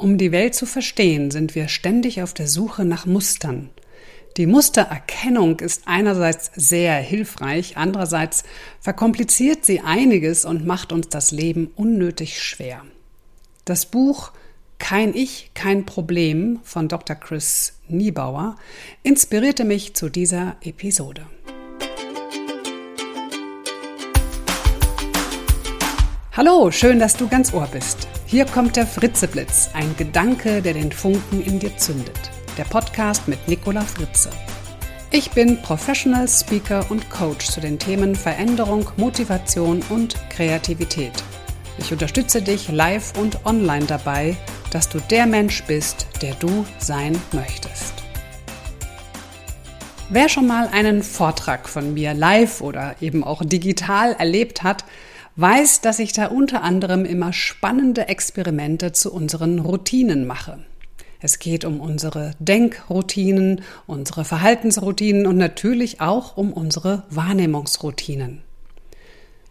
Um die Welt zu verstehen, sind wir ständig auf der Suche nach Mustern. Die Mustererkennung ist einerseits sehr hilfreich, andererseits verkompliziert sie einiges und macht uns das Leben unnötig schwer. Das Buch Kein Ich, kein Problem von Dr. Chris Niebauer inspirierte mich zu dieser Episode. Hallo, schön, dass du ganz Ohr bist. Hier kommt der Fritzeblitz, ein Gedanke, der den Funken in dir zündet. Der Podcast mit Nicola Fritze. Ich bin Professional Speaker und Coach zu den Themen Veränderung, Motivation und Kreativität. Ich unterstütze dich live und online dabei, dass du der Mensch bist, der du sein möchtest. Wer schon mal einen Vortrag von mir live oder eben auch digital erlebt hat, weiß, dass ich da unter anderem immer spannende Experimente zu unseren Routinen mache. Es geht um unsere Denkroutinen, unsere Verhaltensroutinen und natürlich auch um unsere Wahrnehmungsroutinen.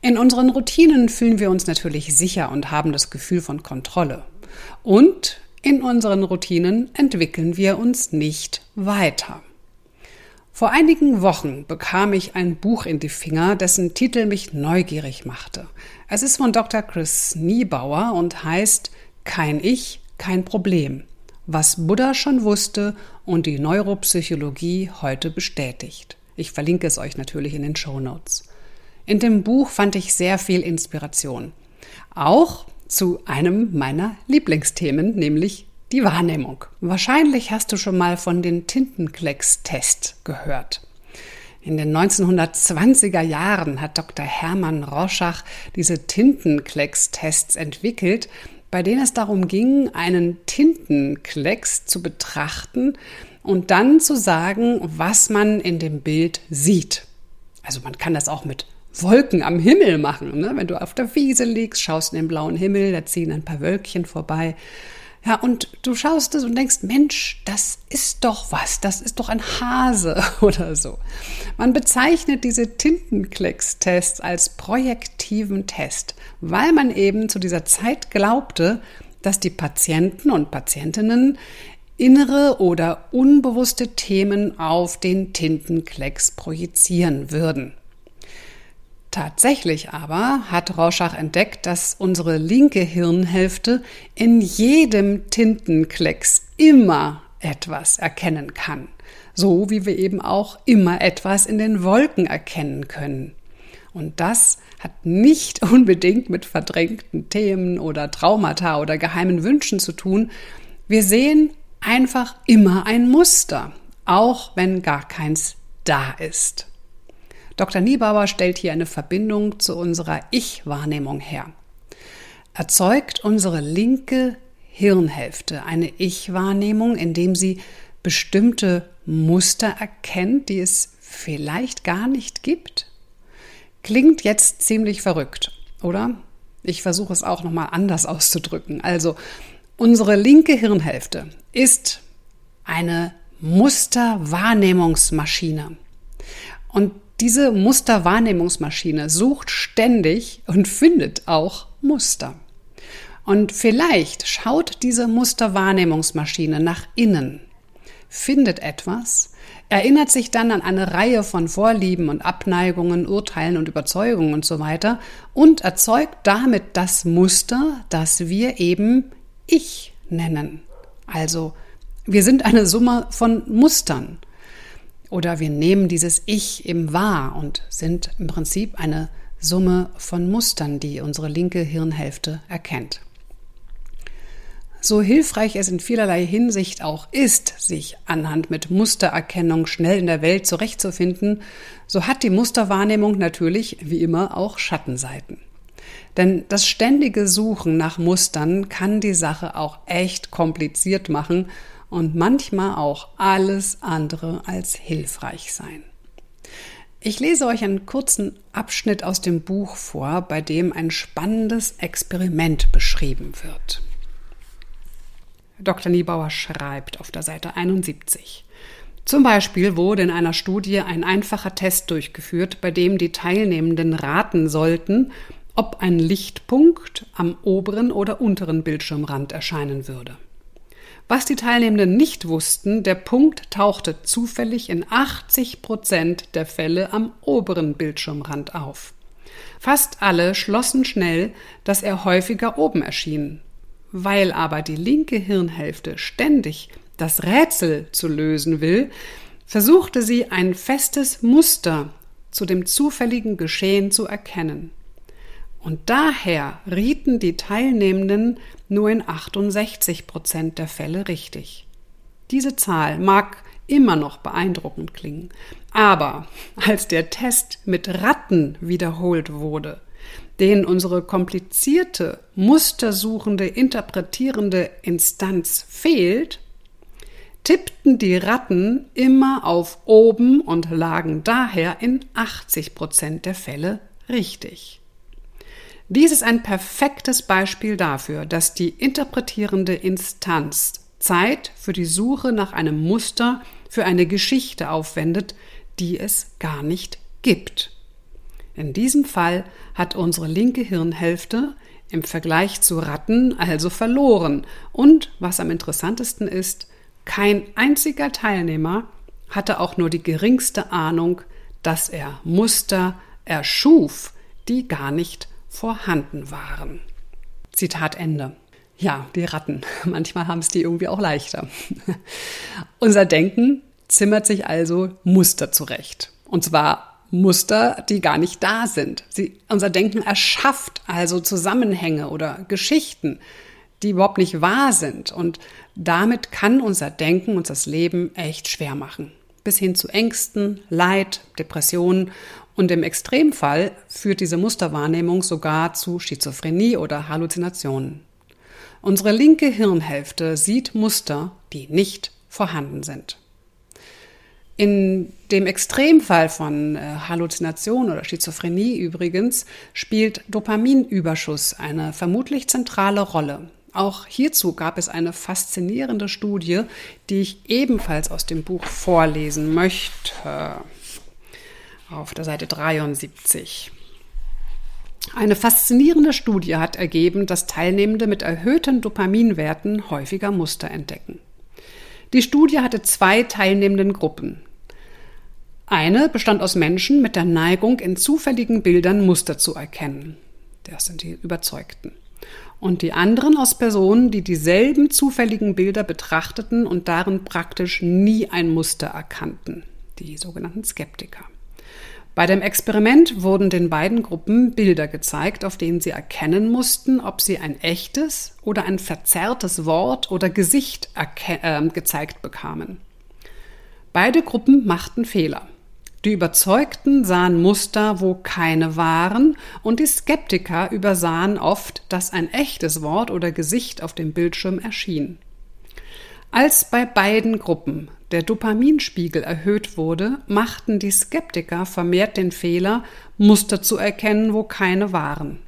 In unseren Routinen fühlen wir uns natürlich sicher und haben das Gefühl von Kontrolle. Und in unseren Routinen entwickeln wir uns nicht weiter. Vor einigen Wochen bekam ich ein Buch in die Finger, dessen Titel mich neugierig machte. Es ist von Dr. Chris Niebauer und heißt Kein Ich, kein Problem. Was Buddha schon wusste und die Neuropsychologie heute bestätigt. Ich verlinke es euch natürlich in den Show Notes. In dem Buch fand ich sehr viel Inspiration. Auch zu einem meiner Lieblingsthemen, nämlich die Wahrnehmung. Wahrscheinlich hast du schon mal von den Tintenklecks-Test gehört. In den 1920er Jahren hat Dr. Hermann Roschach diese Tintenklecks-Tests entwickelt, bei denen es darum ging, einen Tintenklecks zu betrachten und dann zu sagen, was man in dem Bild sieht. Also man kann das auch mit Wolken am Himmel machen. Ne? Wenn du auf der Wiese liegst, schaust in den blauen Himmel, da ziehen ein paar Wölkchen vorbei. Ja, und du schaust es und denkst, Mensch, das ist doch was, das ist doch ein Hase oder so. Man bezeichnet diese Tintenklecks-Tests als projektiven Test, weil man eben zu dieser Zeit glaubte, dass die Patienten und Patientinnen innere oder unbewusste Themen auf den Tintenklecks projizieren würden. Tatsächlich aber hat Rorschach entdeckt, dass unsere linke Hirnhälfte in jedem Tintenklecks immer etwas erkennen kann. So wie wir eben auch immer etwas in den Wolken erkennen können. Und das hat nicht unbedingt mit verdrängten Themen oder Traumata oder geheimen Wünschen zu tun. Wir sehen einfach immer ein Muster, auch wenn gar keins da ist. Dr. Niebauer stellt hier eine Verbindung zu unserer Ich-Wahrnehmung her. Erzeugt unsere linke Hirnhälfte eine Ich-Wahrnehmung, indem sie bestimmte Muster erkennt, die es vielleicht gar nicht gibt? Klingt jetzt ziemlich verrückt, oder? Ich versuche es auch nochmal anders auszudrücken. Also, unsere linke Hirnhälfte ist eine Musterwahrnehmungsmaschine. Und diese Musterwahrnehmungsmaschine sucht ständig und findet auch Muster. Und vielleicht schaut diese Musterwahrnehmungsmaschine nach innen, findet etwas, erinnert sich dann an eine Reihe von Vorlieben und Abneigungen, Urteilen und Überzeugungen und so weiter und erzeugt damit das Muster, das wir eben Ich nennen. Also wir sind eine Summe von Mustern. Oder wir nehmen dieses Ich im wahr und sind im Prinzip eine Summe von Mustern, die unsere linke Hirnhälfte erkennt. So hilfreich es in vielerlei Hinsicht auch ist, sich anhand mit Mustererkennung schnell in der Welt zurechtzufinden, so hat die Musterwahrnehmung natürlich wie immer auch Schattenseiten. Denn das ständige Suchen nach Mustern kann die Sache auch echt kompliziert machen und manchmal auch alles andere als hilfreich sein. Ich lese euch einen kurzen Abschnitt aus dem Buch vor, bei dem ein spannendes Experiment beschrieben wird. Dr. Niebauer schreibt auf der Seite 71. Zum Beispiel wurde in einer Studie ein einfacher Test durchgeführt, bei dem die Teilnehmenden raten sollten, ob ein Lichtpunkt am oberen oder unteren Bildschirmrand erscheinen würde. Was die Teilnehmenden nicht wussten, der Punkt tauchte zufällig in 80 Prozent der Fälle am oberen Bildschirmrand auf. Fast alle schlossen schnell, dass er häufiger oben erschien. Weil aber die linke Hirnhälfte ständig das Rätsel zu lösen will, versuchte sie ein festes Muster zu dem zufälligen Geschehen zu erkennen. Und daher rieten die Teilnehmenden nur in 68 Prozent der Fälle richtig. Diese Zahl mag immer noch beeindruckend klingen, aber als der Test mit Ratten wiederholt wurde, denen unsere komplizierte, mustersuchende, interpretierende Instanz fehlt, tippten die Ratten immer auf oben und lagen daher in 80 Prozent der Fälle richtig. Dies ist ein perfektes Beispiel dafür, dass die interpretierende Instanz Zeit für die Suche nach einem Muster für eine Geschichte aufwendet, die es gar nicht gibt. In diesem Fall hat unsere linke Hirnhälfte im Vergleich zu Ratten also verloren und, was am interessantesten ist, kein einziger Teilnehmer hatte auch nur die geringste Ahnung, dass er Muster erschuf, die gar nicht vorhanden waren. Zitat Ende. Ja, die Ratten. Manchmal haben es die irgendwie auch leichter. Unser Denken zimmert sich also Muster zurecht. Und zwar Muster, die gar nicht da sind. Sie, unser Denken erschafft also Zusammenhänge oder Geschichten, die überhaupt nicht wahr sind. Und damit kann unser Denken uns das Leben echt schwer machen. Bis hin zu Ängsten, Leid, Depressionen und im Extremfall führt diese Musterwahrnehmung sogar zu Schizophrenie oder Halluzinationen. Unsere linke Hirnhälfte sieht Muster, die nicht vorhanden sind. In dem Extremfall von äh, Halluzination oder Schizophrenie übrigens spielt Dopaminüberschuss eine vermutlich zentrale Rolle. Auch hierzu gab es eine faszinierende Studie, die ich ebenfalls aus dem Buch vorlesen möchte auf der Seite 73. Eine faszinierende Studie hat ergeben, dass Teilnehmende mit erhöhten Dopaminwerten häufiger Muster entdecken. Die Studie hatte zwei teilnehmenden Gruppen. Eine bestand aus Menschen mit der Neigung, in zufälligen Bildern Muster zu erkennen. Das sind die Überzeugten. Und die anderen aus Personen, die dieselben zufälligen Bilder betrachteten und darin praktisch nie ein Muster erkannten. Die sogenannten Skeptiker. Bei dem Experiment wurden den beiden Gruppen Bilder gezeigt, auf denen sie erkennen mussten, ob sie ein echtes oder ein verzerrtes Wort oder Gesicht äh, gezeigt bekamen. Beide Gruppen machten Fehler. Die Überzeugten sahen Muster, wo keine waren, und die Skeptiker übersahen oft, dass ein echtes Wort oder Gesicht auf dem Bildschirm erschien. Als bei beiden Gruppen der Dopaminspiegel erhöht wurde, machten die Skeptiker vermehrt den Fehler, Muster zu erkennen, wo keine waren.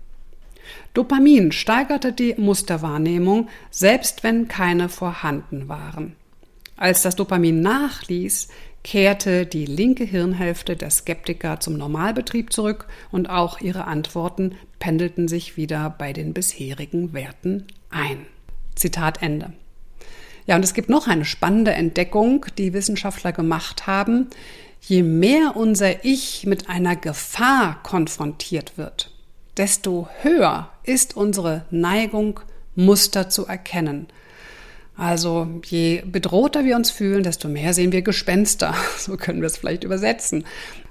Dopamin steigerte die Musterwahrnehmung, selbst wenn keine vorhanden waren. Als das Dopamin nachließ, kehrte die linke Hirnhälfte der Skeptiker zum Normalbetrieb zurück und auch ihre Antworten pendelten sich wieder bei den bisherigen Werten ein. Zitat Ende. Ja, und es gibt noch eine spannende Entdeckung, die Wissenschaftler gemacht haben. Je mehr unser Ich mit einer Gefahr konfrontiert wird, desto höher ist unsere Neigung, Muster zu erkennen. Also je bedrohter wir uns fühlen, desto mehr sehen wir Gespenster. So können wir es vielleicht übersetzen.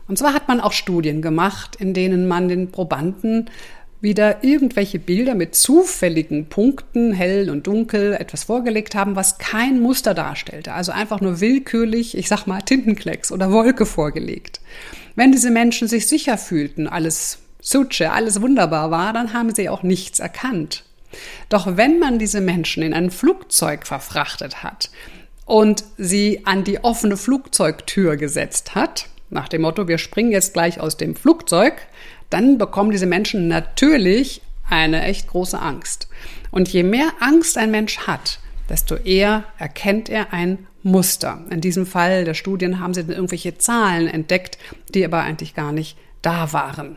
Und zwar hat man auch Studien gemacht, in denen man den Probanden wieder irgendwelche Bilder mit zufälligen Punkten, hell und dunkel, etwas vorgelegt haben, was kein Muster darstellte. Also einfach nur willkürlich, ich sag mal, Tintenklecks oder Wolke vorgelegt. Wenn diese Menschen sich sicher fühlten, alles Suche, alles wunderbar war, dann haben sie auch nichts erkannt. Doch wenn man diese Menschen in ein Flugzeug verfrachtet hat und sie an die offene Flugzeugtür gesetzt hat, nach dem Motto, wir springen jetzt gleich aus dem Flugzeug, dann bekommen diese Menschen natürlich eine echt große Angst. Und je mehr Angst ein Mensch hat, desto eher erkennt er ein Muster. In diesem Fall der Studien haben sie dann irgendwelche Zahlen entdeckt, die aber eigentlich gar nicht da waren.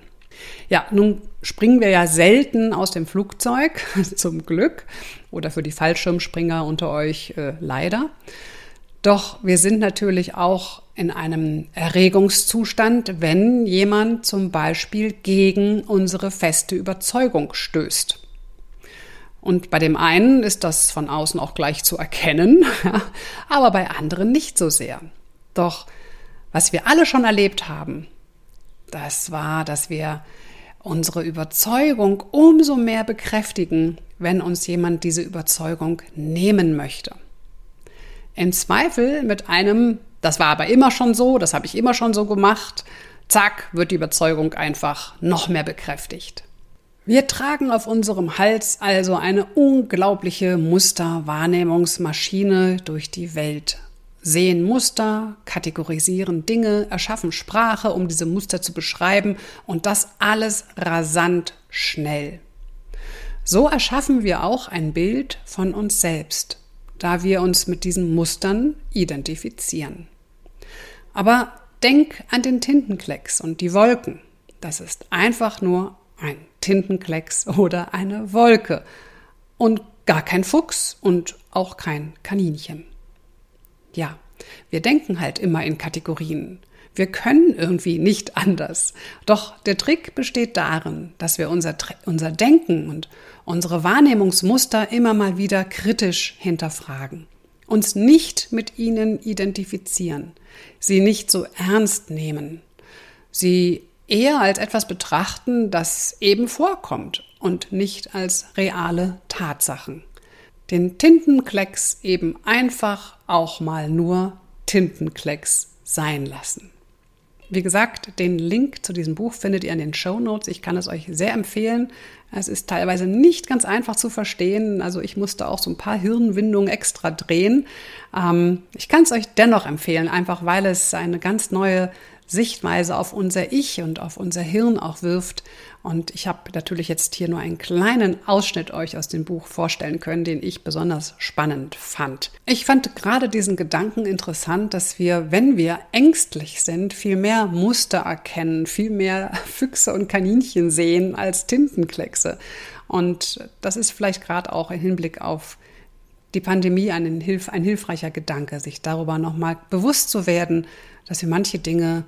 Ja, nun springen wir ja selten aus dem Flugzeug, zum Glück. oder für die Fallschirmspringer unter euch äh, leider. Doch wir sind natürlich auch in einem Erregungszustand, wenn jemand zum Beispiel gegen unsere feste Überzeugung stößt. Und bei dem einen ist das von außen auch gleich zu erkennen, aber bei anderen nicht so sehr. Doch was wir alle schon erlebt haben, das war, dass wir unsere Überzeugung umso mehr bekräftigen, wenn uns jemand diese Überzeugung nehmen möchte. Im Zweifel mit einem, das war aber immer schon so, das habe ich immer schon so gemacht, zack, wird die Überzeugung einfach noch mehr bekräftigt. Wir tragen auf unserem Hals also eine unglaubliche Musterwahrnehmungsmaschine durch die Welt. Sehen Muster, kategorisieren Dinge, erschaffen Sprache, um diese Muster zu beschreiben und das alles rasant schnell. So erschaffen wir auch ein Bild von uns selbst, da wir uns mit diesen Mustern identifizieren. Aber denk an den Tintenklecks und die Wolken. Das ist einfach nur ein Tintenklecks oder eine Wolke und gar kein Fuchs und auch kein Kaninchen. Ja, wir denken halt immer in Kategorien. Wir können irgendwie nicht anders. Doch der Trick besteht darin, dass wir unser, unser Denken und unsere Wahrnehmungsmuster immer mal wieder kritisch hinterfragen, uns nicht mit ihnen identifizieren, sie nicht so ernst nehmen, sie eher als etwas betrachten, das eben vorkommt und nicht als reale Tatsachen. Den Tintenklecks eben einfach auch mal nur Tintenklecks sein lassen. Wie gesagt, den Link zu diesem Buch findet ihr in den Show Notes. Ich kann es euch sehr empfehlen. Es ist teilweise nicht ganz einfach zu verstehen. Also ich musste auch so ein paar Hirnwindungen extra drehen. Ähm, ich kann es euch dennoch empfehlen, einfach weil es eine ganz neue Sichtweise auf unser Ich und auf unser Hirn auch wirft. Und ich habe natürlich jetzt hier nur einen kleinen Ausschnitt euch aus dem Buch vorstellen können, den ich besonders spannend fand. Ich fand gerade diesen Gedanken interessant, dass wir, wenn wir ängstlich sind, viel mehr Muster erkennen, viel mehr Füchse und Kaninchen sehen als Tintenkleckse. Und das ist vielleicht gerade auch im Hinblick auf die Pandemie ein, Hilf ein hilfreicher Gedanke, sich darüber nochmal bewusst zu werden, dass wir manche Dinge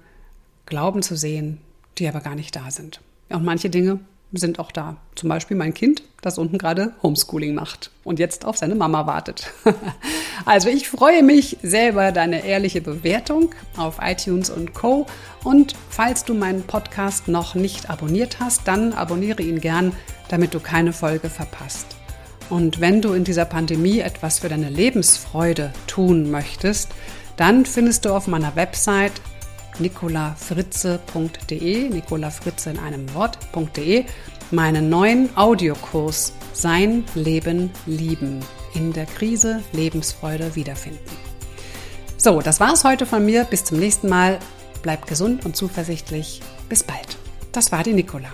glauben zu sehen, die aber gar nicht da sind. Und manche Dinge sind auch da. Zum Beispiel mein Kind, das unten gerade Homeschooling macht und jetzt auf seine Mama wartet. also ich freue mich sehr über deine ehrliche Bewertung auf iTunes und Co. Und falls du meinen Podcast noch nicht abonniert hast, dann abonniere ihn gern, damit du keine Folge verpasst. Und wenn du in dieser Pandemie etwas für deine Lebensfreude tun möchtest, dann findest du auf meiner Website nicolafritze.de, Nicola Fritze in einem Wort.de, meinen neuen Audiokurs Sein Leben lieben. In der Krise Lebensfreude wiederfinden. So, das war's heute von mir. Bis zum nächsten Mal. Bleibt gesund und zuversichtlich. Bis bald. Das war die Nicola.